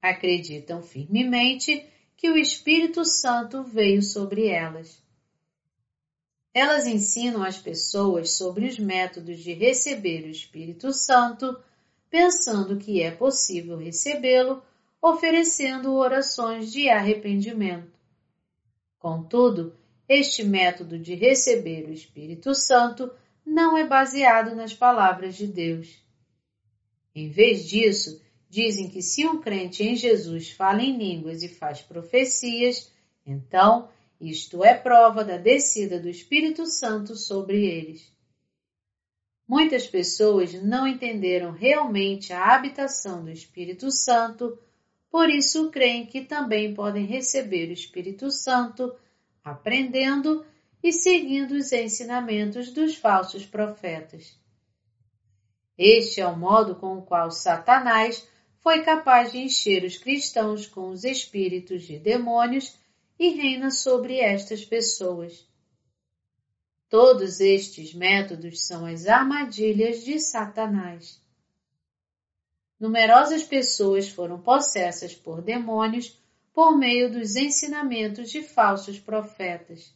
Acreditam firmemente que o Espírito Santo veio sobre elas. Elas ensinam as pessoas sobre os métodos de receber o Espírito Santo, pensando que é possível recebê-lo oferecendo orações de arrependimento. Contudo, este método de receber o Espírito Santo não é baseado nas palavras de Deus. Em vez disso, dizem que se um crente em Jesus fala em línguas e faz profecias, então isto é prova da descida do Espírito Santo sobre eles. Muitas pessoas não entenderam realmente a habitação do Espírito Santo, por isso creem que também podem receber o Espírito Santo aprendendo e seguindo os ensinamentos dos falsos profetas. Este é o modo com o qual Satanás foi capaz de encher os cristãos com os espíritos de demônios e reina sobre estas pessoas. Todos estes métodos são as armadilhas de Satanás. Numerosas pessoas foram possessas por demônios por meio dos ensinamentos de falsos profetas.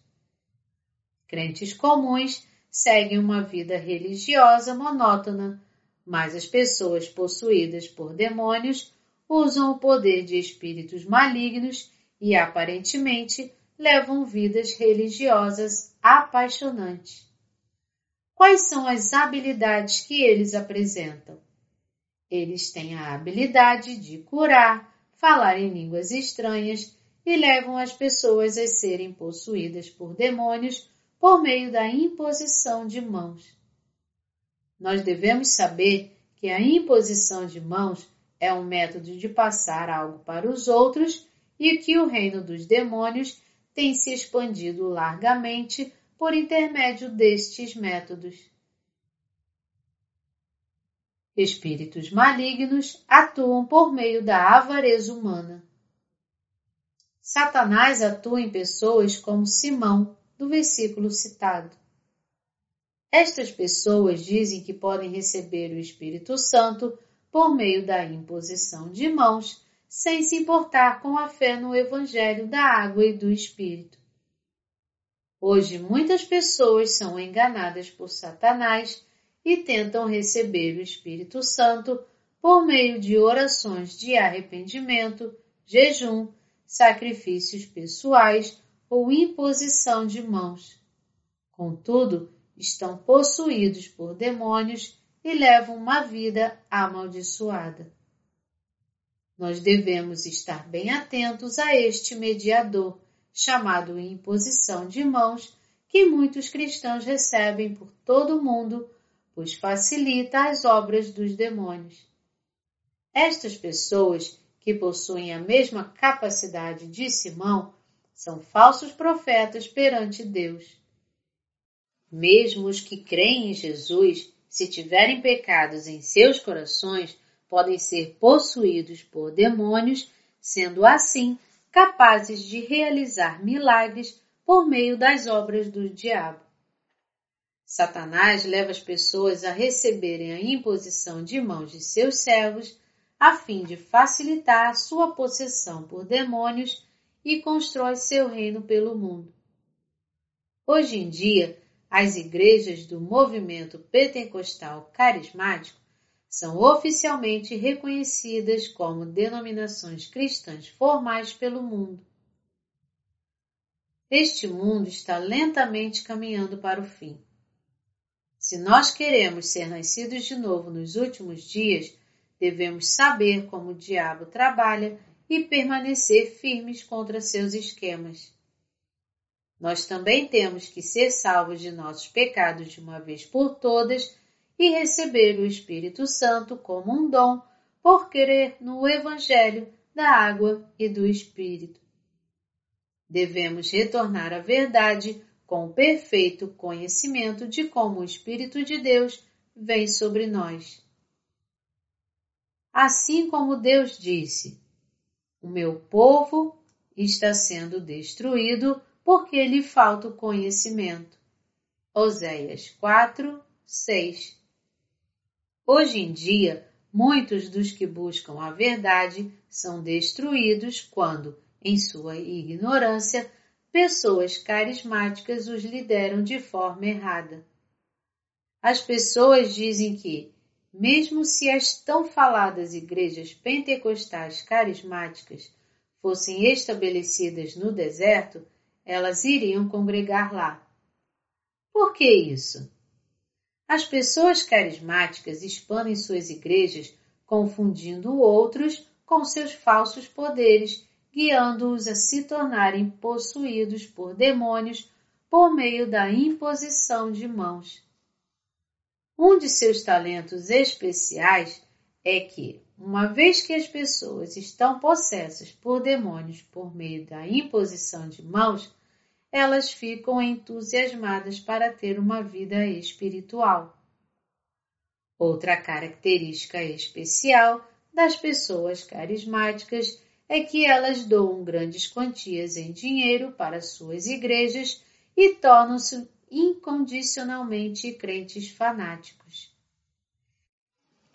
Crentes comuns seguem uma vida religiosa monótona, mas as pessoas possuídas por demônios usam o poder de espíritos malignos e aparentemente levam vidas religiosas apaixonantes. Quais são as habilidades que eles apresentam? Eles têm a habilidade de curar, falar em línguas estranhas e levam as pessoas a serem possuídas por demônios por meio da imposição de mãos. Nós devemos saber que a imposição de mãos é um método de passar algo para os outros e que o reino dos demônios tem se expandido largamente por intermédio destes métodos. Espíritos malignos atuam por meio da avareza humana. Satanás atua em pessoas como Simão, do versículo citado. Estas pessoas dizem que podem receber o Espírito Santo por meio da imposição de mãos, sem se importar com a fé no Evangelho da água e do Espírito. Hoje muitas pessoas são enganadas por Satanás e tentam receber o Espírito Santo por meio de orações de arrependimento, jejum, sacrifícios pessoais ou imposição de mãos. Contudo, estão possuídos por demônios e levam uma vida amaldiçoada. Nós devemos estar bem atentos a este mediador, chamado imposição de mãos, que muitos cristãos recebem por todo o mundo pois facilita as obras dos demônios. Estas pessoas, que possuem a mesma capacidade de Simão, são falsos profetas perante Deus. Mesmo os que creem em Jesus, se tiverem pecados em seus corações, podem ser possuídos por demônios, sendo assim capazes de realizar milagres por meio das obras do diabo. Satanás leva as pessoas a receberem a imposição de mãos de seus servos a fim de facilitar sua possessão por demônios e constrói seu reino pelo mundo. Hoje em dia, as igrejas do movimento pentecostal carismático são oficialmente reconhecidas como denominações cristãs formais pelo mundo. Este mundo está lentamente caminhando para o fim. Se nós queremos ser nascidos de novo nos últimos dias, devemos saber como o diabo trabalha e permanecer firmes contra seus esquemas. Nós também temos que ser salvos de nossos pecados de uma vez por todas e receber o Espírito Santo como um dom por crer no Evangelho da água e do Espírito. Devemos retornar à verdade com o perfeito conhecimento de como o Espírito de Deus vem sobre nós. Assim como Deus disse: O meu povo está sendo destruído porque lhe falta o conhecimento. Oséias 4, 6 Hoje em dia, muitos dos que buscam a verdade são destruídos quando, em sua ignorância, pessoas carismáticas os lideram de forma errada. As pessoas dizem que, mesmo se as tão faladas igrejas pentecostais carismáticas fossem estabelecidas no deserto, elas iriam congregar lá. Por que isso? As pessoas carismáticas expandem suas igrejas confundindo outros com seus falsos poderes guiando-os a se tornarem possuídos por demônios por meio da imposição de mãos. Um de seus talentos especiais é que, uma vez que as pessoas estão possessas por demônios por meio da imposição de mãos, elas ficam entusiasmadas para ter uma vida espiritual. Outra característica especial das pessoas carismáticas é que elas doam grandes quantias em dinheiro para suas igrejas e tornam-se incondicionalmente crentes fanáticos.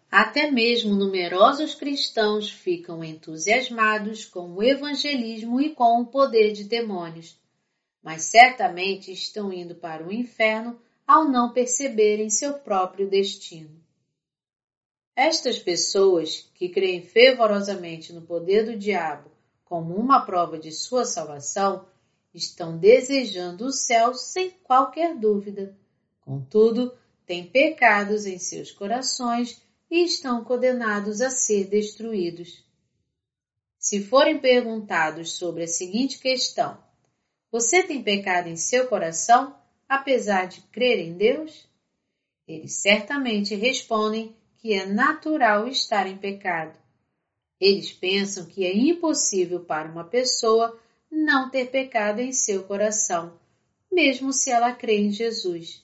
Até mesmo numerosos cristãos ficam entusiasmados com o evangelismo e com o poder de demônios, mas certamente estão indo para o inferno ao não perceberem seu próprio destino. Estas pessoas que creem fervorosamente no poder do diabo como uma prova de sua salvação estão desejando o céu sem qualquer dúvida. Contudo, têm pecados em seus corações e estão condenados a ser destruídos. Se forem perguntados sobre a seguinte questão: Você tem pecado em seu coração, apesar de crer em Deus? Eles certamente respondem que é natural estar em pecado. Eles pensam que é impossível para uma pessoa não ter pecado em seu coração, mesmo se ela crê em Jesus.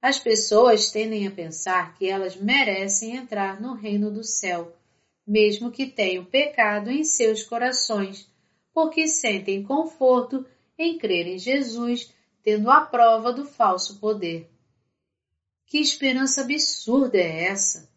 As pessoas tendem a pensar que elas merecem entrar no reino do céu, mesmo que tenham pecado em seus corações, porque sentem conforto em crer em Jesus, tendo a prova do falso poder. Que esperança absurda é essa?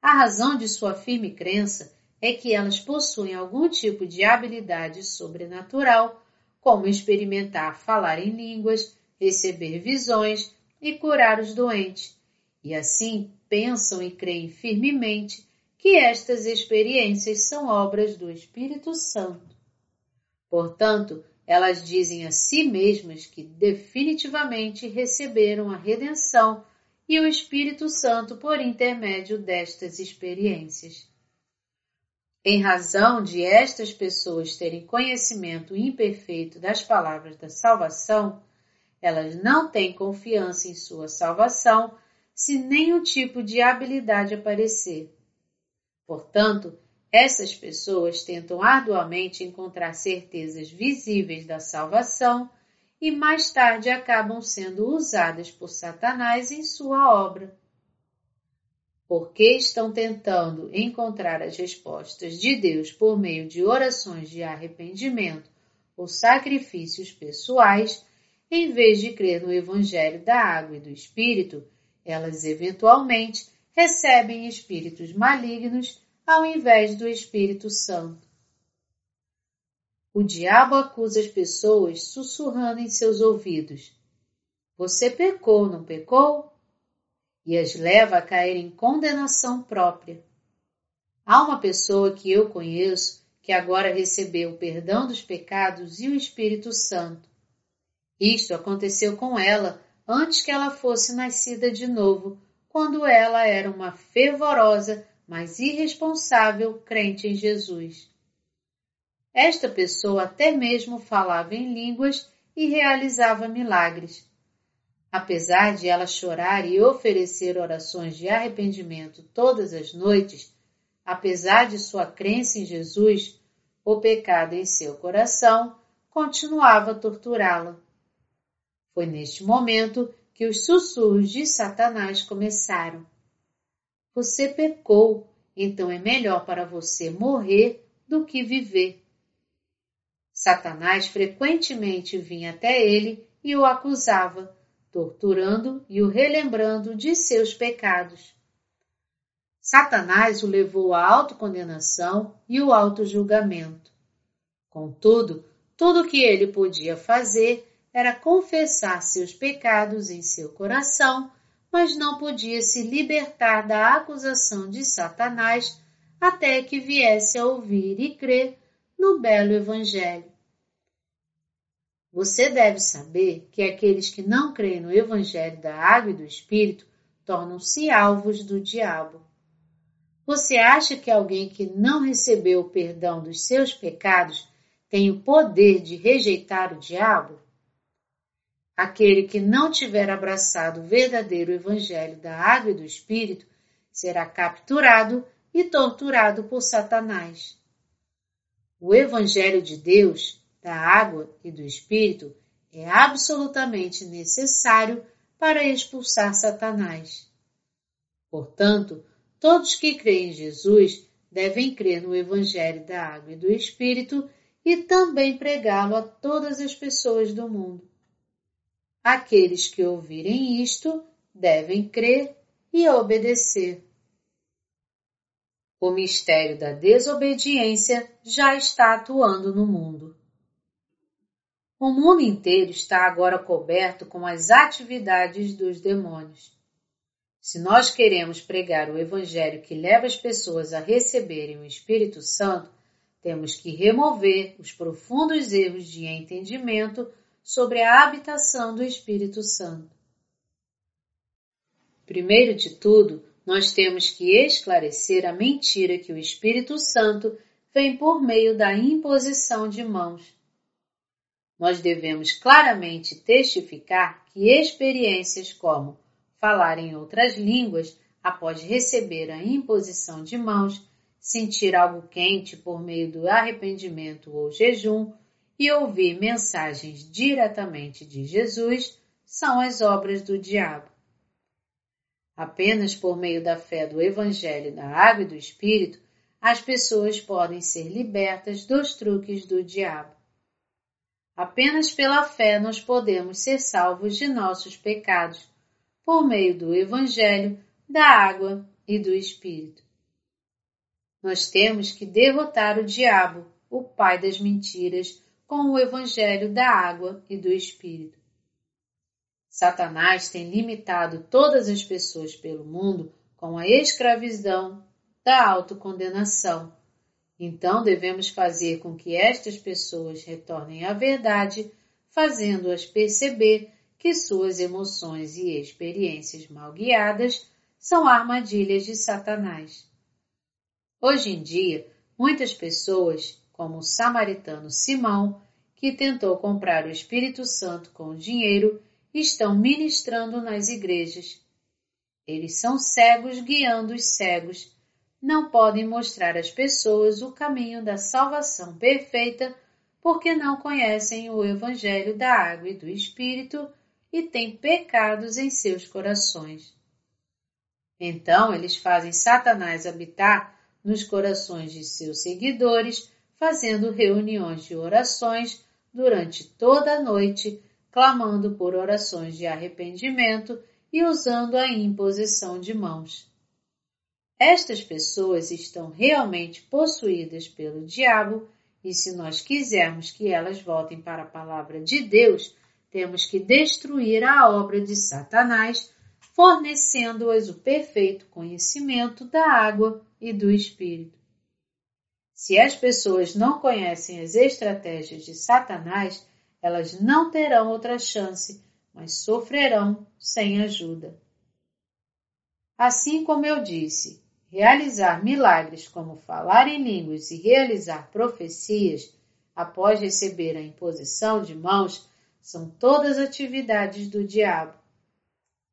A razão de sua firme crença é que elas possuem algum tipo de habilidade sobrenatural, como experimentar falar em línguas, receber visões e curar os doentes, e assim pensam e creem firmemente que estas experiências são obras do Espírito Santo. Portanto, elas dizem a si mesmas que definitivamente receberam a redenção e o Espírito Santo por intermédio destas experiências. Em razão de estas pessoas terem conhecimento imperfeito das palavras da salvação, elas não têm confiança em sua salvação se nenhum tipo de habilidade aparecer. Portanto, essas pessoas tentam arduamente encontrar certezas visíveis da salvação e mais tarde acabam sendo usadas por Satanás em sua obra. Porque estão tentando encontrar as respostas de Deus por meio de orações de arrependimento ou sacrifícios pessoais, em vez de crer no Evangelho da água e do Espírito, elas eventualmente recebem espíritos malignos ao invés do Espírito Santo. O diabo acusa as pessoas sussurrando em seus ouvidos: Você pecou, não pecou? E as leva a cair em condenação própria. Há uma pessoa que eu conheço que agora recebeu o perdão dos pecados e o Espírito Santo. Isto aconteceu com ela antes que ela fosse nascida de novo, quando ela era uma fervorosa, mas irresponsável crente em Jesus. Esta pessoa até mesmo falava em línguas e realizava milagres. Apesar de ela chorar e oferecer orações de arrependimento todas as noites, apesar de sua crença em Jesus, o pecado em seu coração continuava a torturá-la. Foi neste momento que os sussurros de Satanás começaram. Você pecou, então é melhor para você morrer do que viver. Satanás frequentemente vinha até ele e o acusava, torturando e o relembrando de seus pecados. Satanás o levou à autocondenação e o autojulgamento. Contudo, tudo o que ele podia fazer era confessar seus pecados em seu coração, mas não podia se libertar da acusação de Satanás até que viesse a ouvir e crer no belo Evangelho. Você deve saber que aqueles que não creem no Evangelho da Água e do Espírito tornam-se alvos do diabo. Você acha que alguém que não recebeu o perdão dos seus pecados tem o poder de rejeitar o diabo? Aquele que não tiver abraçado o verdadeiro Evangelho da Água e do Espírito será capturado e torturado por Satanás. O Evangelho de Deus, da água e do Espírito, é absolutamente necessário para expulsar Satanás. Portanto, todos que creem em Jesus devem crer no Evangelho da água e do Espírito e também pregá-lo a todas as pessoas do mundo. Aqueles que ouvirem isto devem crer e obedecer. O mistério da desobediência já está atuando no mundo. O mundo inteiro está agora coberto com as atividades dos demônios. Se nós queremos pregar o Evangelho que leva as pessoas a receberem o Espírito Santo, temos que remover os profundos erros de entendimento sobre a habitação do Espírito Santo. Primeiro de tudo, nós temos que esclarecer a mentira que o Espírito Santo vem por meio da imposição de mãos. Nós devemos claramente testificar que experiências como falar em outras línguas após receber a imposição de mãos, sentir algo quente por meio do arrependimento ou jejum e ouvir mensagens diretamente de Jesus são as obras do diabo. Apenas por meio da fé do Evangelho da Água e do Espírito, as pessoas podem ser libertas dos truques do diabo. Apenas pela fé nós podemos ser salvos de nossos pecados, por meio do Evangelho, da água e do Espírito. Nós temos que derrotar o diabo, o pai das mentiras, com o Evangelho da água e do Espírito. Satanás tem limitado todas as pessoas pelo mundo com a escravidão da autocondenação. Então devemos fazer com que estas pessoas retornem à verdade, fazendo-as perceber que suas emoções e experiências mal guiadas são armadilhas de Satanás. Hoje em dia, muitas pessoas como o samaritano Simão, que tentou comprar o Espírito Santo com dinheiro, estão ministrando nas igrejas. Eles são cegos guiando os cegos. Não podem mostrar às pessoas o caminho da salvação perfeita porque não conhecem o Evangelho da água e do Espírito e têm pecados em seus corações. Então eles fazem Satanás habitar nos corações de seus seguidores fazendo reuniões de orações durante toda a noite, clamando por orações de arrependimento e usando a imposição de mãos. Estas pessoas estão realmente possuídas pelo diabo e se nós quisermos que elas voltem para a palavra de Deus, temos que destruir a obra de Satanás, fornecendo-as o perfeito conhecimento da água e do Espírito. Se as pessoas não conhecem as estratégias de Satanás, elas não terão outra chance, mas sofrerão sem ajuda. Assim como eu disse, realizar milagres como falar em línguas e realizar profecias após receber a imposição de mãos são todas atividades do diabo.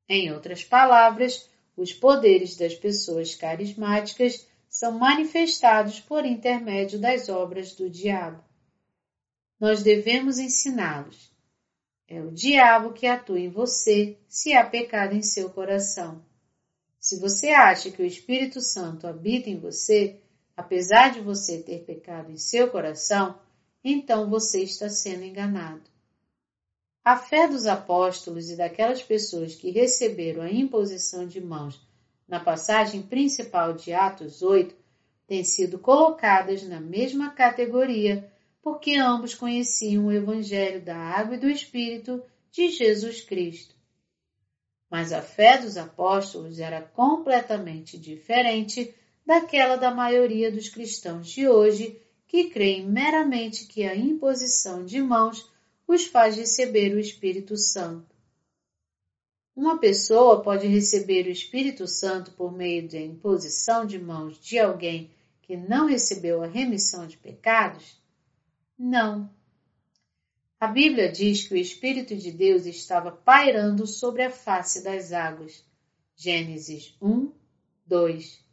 Em outras palavras, os poderes das pessoas carismáticas são manifestados por intermédio das obras do diabo. Nós devemos ensiná-los. É o diabo que atua em você se há pecado em seu coração. Se você acha que o Espírito Santo habita em você, apesar de você ter pecado em seu coração, então você está sendo enganado. A fé dos apóstolos e daquelas pessoas que receberam a imposição de mãos na passagem principal de Atos 8 têm sido colocadas na mesma categoria porque ambos conheciam o Evangelho da Água e do Espírito de Jesus Cristo. Mas a fé dos apóstolos era completamente diferente daquela da maioria dos cristãos de hoje que creem meramente que a imposição de mãos os faz receber o Espírito Santo. Uma pessoa pode receber o Espírito Santo por meio da imposição de mãos de alguém que não recebeu a remissão de pecados? Não. A Bíblia diz que o Espírito de Deus estava pairando sobre a face das águas. Gênesis 1, 2.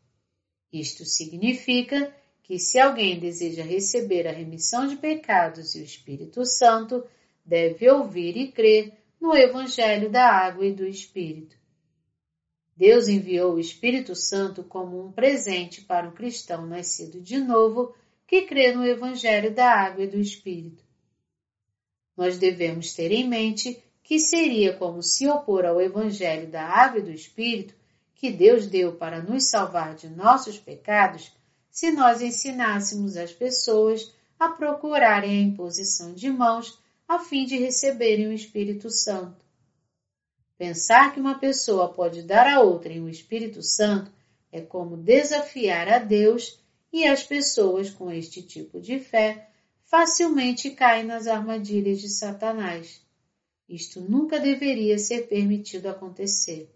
Isto significa que se alguém deseja receber a remissão de pecados e o Espírito Santo, deve ouvir e crer no Evangelho da Água e do Espírito. Deus enviou o Espírito Santo como um presente para um cristão nascido de novo que crê no Evangelho da Água e do Espírito. Nós devemos ter em mente que seria como se opor ao Evangelho da Água e do Espírito que Deus deu para nos salvar de nossos pecados se nós ensinássemos as pessoas a procurarem a imposição de mãos a fim de receberem o Espírito Santo. Pensar que uma pessoa pode dar a outrem o Espírito Santo é como desafiar a Deus e as pessoas com este tipo de fé facilmente caem nas armadilhas de Satanás. Isto nunca deveria ser permitido acontecer.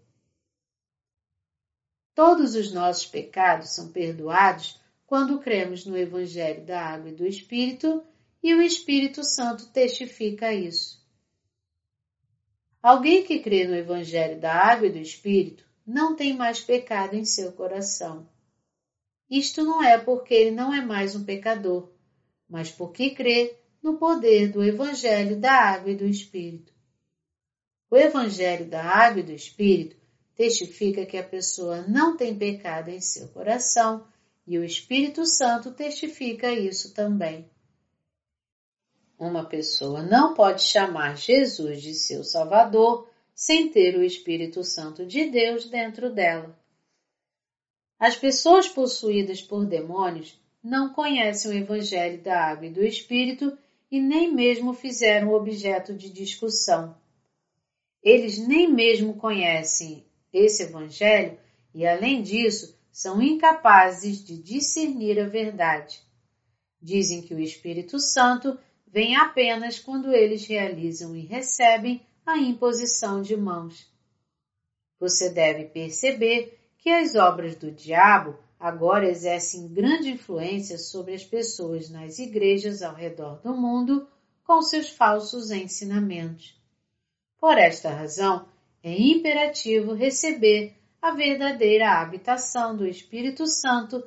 Todos os nossos pecados são perdoados quando cremos no Evangelho da Água e do Espírito e o Espírito Santo testifica isso. Alguém que crê no Evangelho da Água e do Espírito não tem mais pecado em seu coração. Isto não é porque ele não é mais um pecador, mas porque crê no poder do Evangelho da Água e do Espírito. O Evangelho da Água e do Espírito testifica que a pessoa não tem pecado em seu coração e o Espírito Santo testifica isso também. Uma pessoa não pode chamar Jesus de seu Salvador sem ter o Espírito Santo de Deus dentro dela. As pessoas possuídas por demônios não conhecem o Evangelho da Água e do Espírito e nem mesmo fizeram objeto de discussão. Eles nem mesmo conhecem esse Evangelho e, além disso, são incapazes de discernir a verdade. Dizem que o Espírito Santo vem apenas quando eles realizam e recebem a imposição de mãos. Você deve perceber que as obras do diabo agora exercem grande influência sobre as pessoas nas igrejas ao redor do mundo com seus falsos ensinamentos. Por esta razão, é imperativo receber a verdadeira habitação do Espírito Santo,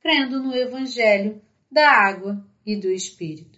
crendo no Evangelho da água e do Espírito.